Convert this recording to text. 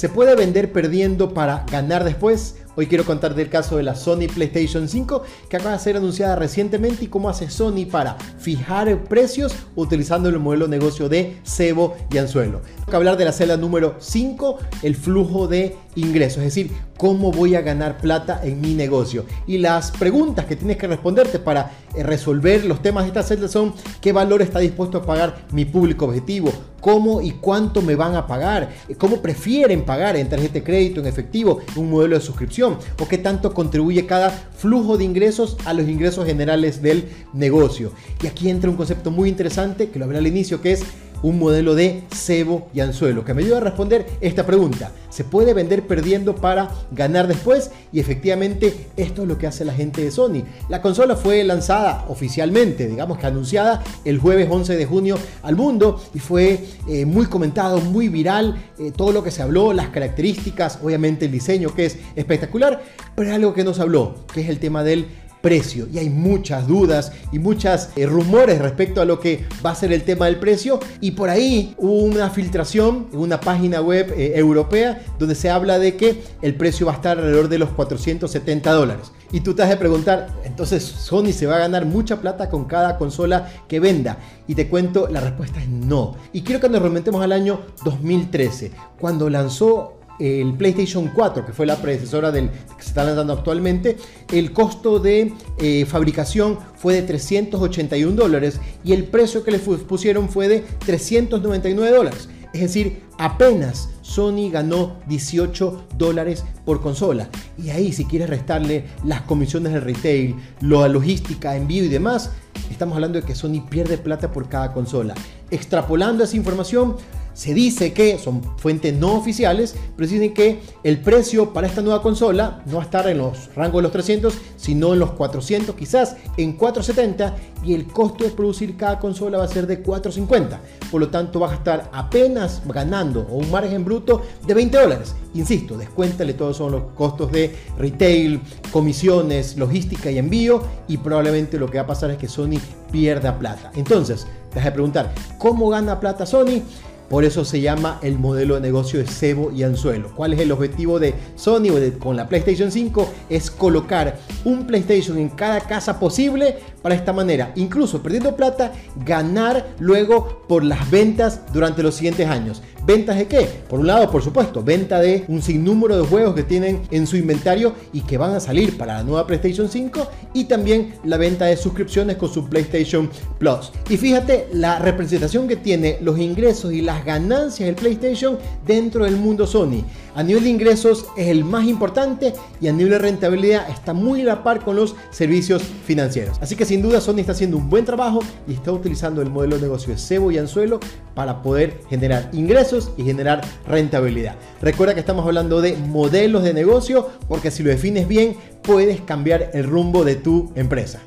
¿Se puede vender perdiendo para ganar después? Hoy quiero contar del caso de la Sony PlayStation 5 que acaba de ser anunciada recientemente y cómo hace Sony para fijar precios utilizando el modelo de negocio de cebo y anzuelo. Tengo que hablar de la celda número 5, el flujo de ingresos, es decir, cómo voy a ganar plata en mi negocio. Y las preguntas que tienes que responderte para eh, resolver los temas de esta celda son qué valor está dispuesto a pagar mi público objetivo, cómo y cuánto me van a pagar, cómo prefieren pagar en tarjeta de crédito, en efectivo, un modelo de suscripción o qué tanto contribuye cada flujo de ingresos a los ingresos generales del negocio. Y aquí entra un concepto muy interesante que lo hablé al inicio, que es un modelo de cebo y anzuelo que me ayuda a responder esta pregunta. ¿Se puede vender perdiendo para ganar después? Y efectivamente esto es lo que hace la gente de Sony. La consola fue lanzada oficialmente, digamos que anunciada el jueves 11 de junio al mundo y fue eh, muy comentado, muy viral, eh, todo lo que se habló, las características, obviamente el diseño que es espectacular, pero algo que nos habló, que es el tema del precio. Y hay muchas dudas y muchas eh, rumores respecto a lo que va a ser el tema del precio. Y por ahí hubo una filtración en una página web eh, europea donde se habla de que el precio va a estar alrededor de los 470 dólares. Y tú te has de preguntar, entonces Sony se va a ganar mucha plata con cada consola que venda. Y te cuento, la respuesta es no. Y quiero que nos remontemos al año 2013, cuando lanzó el PlayStation 4, que fue la predecesora del que se está lanzando actualmente, el costo de eh, fabricación fue de 381 dólares y el precio que le pusieron fue de 399 dólares. Es decir, apenas Sony ganó 18 dólares por consola. Y ahí, si quieres restarle las comisiones de retail, la logística, envío y demás, estamos hablando de que Sony pierde plata por cada consola. Extrapolando esa información, se dice que, son fuentes no oficiales, pero dicen que el precio para esta nueva consola no va a estar en los rangos de los 300, sino en los 400, quizás en 470, y el costo de producir cada consola va a ser de 450. Por lo tanto, va a estar apenas ganando o un margen bruto de 20 dólares. Insisto, descuéntale todos son los costos de retail, comisiones, logística y envío, y probablemente lo que va a pasar es que Sony pierda plata. Entonces, te vas a preguntar, ¿cómo gana plata Sony? Por eso se llama el modelo de negocio de cebo y anzuelo. ¿Cuál es el objetivo de Sony con la PlayStation 5? Es colocar un PlayStation en cada casa posible para esta manera, incluso perdiendo plata, ganar luego por las ventas durante los siguientes años. ¿Ventas de qué? Por un lado, por supuesto, venta de un sinnúmero de juegos que tienen en su inventario y que van a salir para la nueva PlayStation 5 y también la venta de suscripciones con su PlayStation Plus. Y fíjate la representación que tiene los ingresos y las ganancias del PlayStation dentro del mundo Sony. A nivel de ingresos es el más importante y a nivel de rentabilidad está muy a la par con los servicios financieros. Así que sin duda Sony está haciendo un buen trabajo y está utilizando el modelo de negocio de cebo y anzuelo para poder generar ingresos y generar rentabilidad. Recuerda que estamos hablando de modelos de negocio porque si lo defines bien puedes cambiar el rumbo de tu empresa.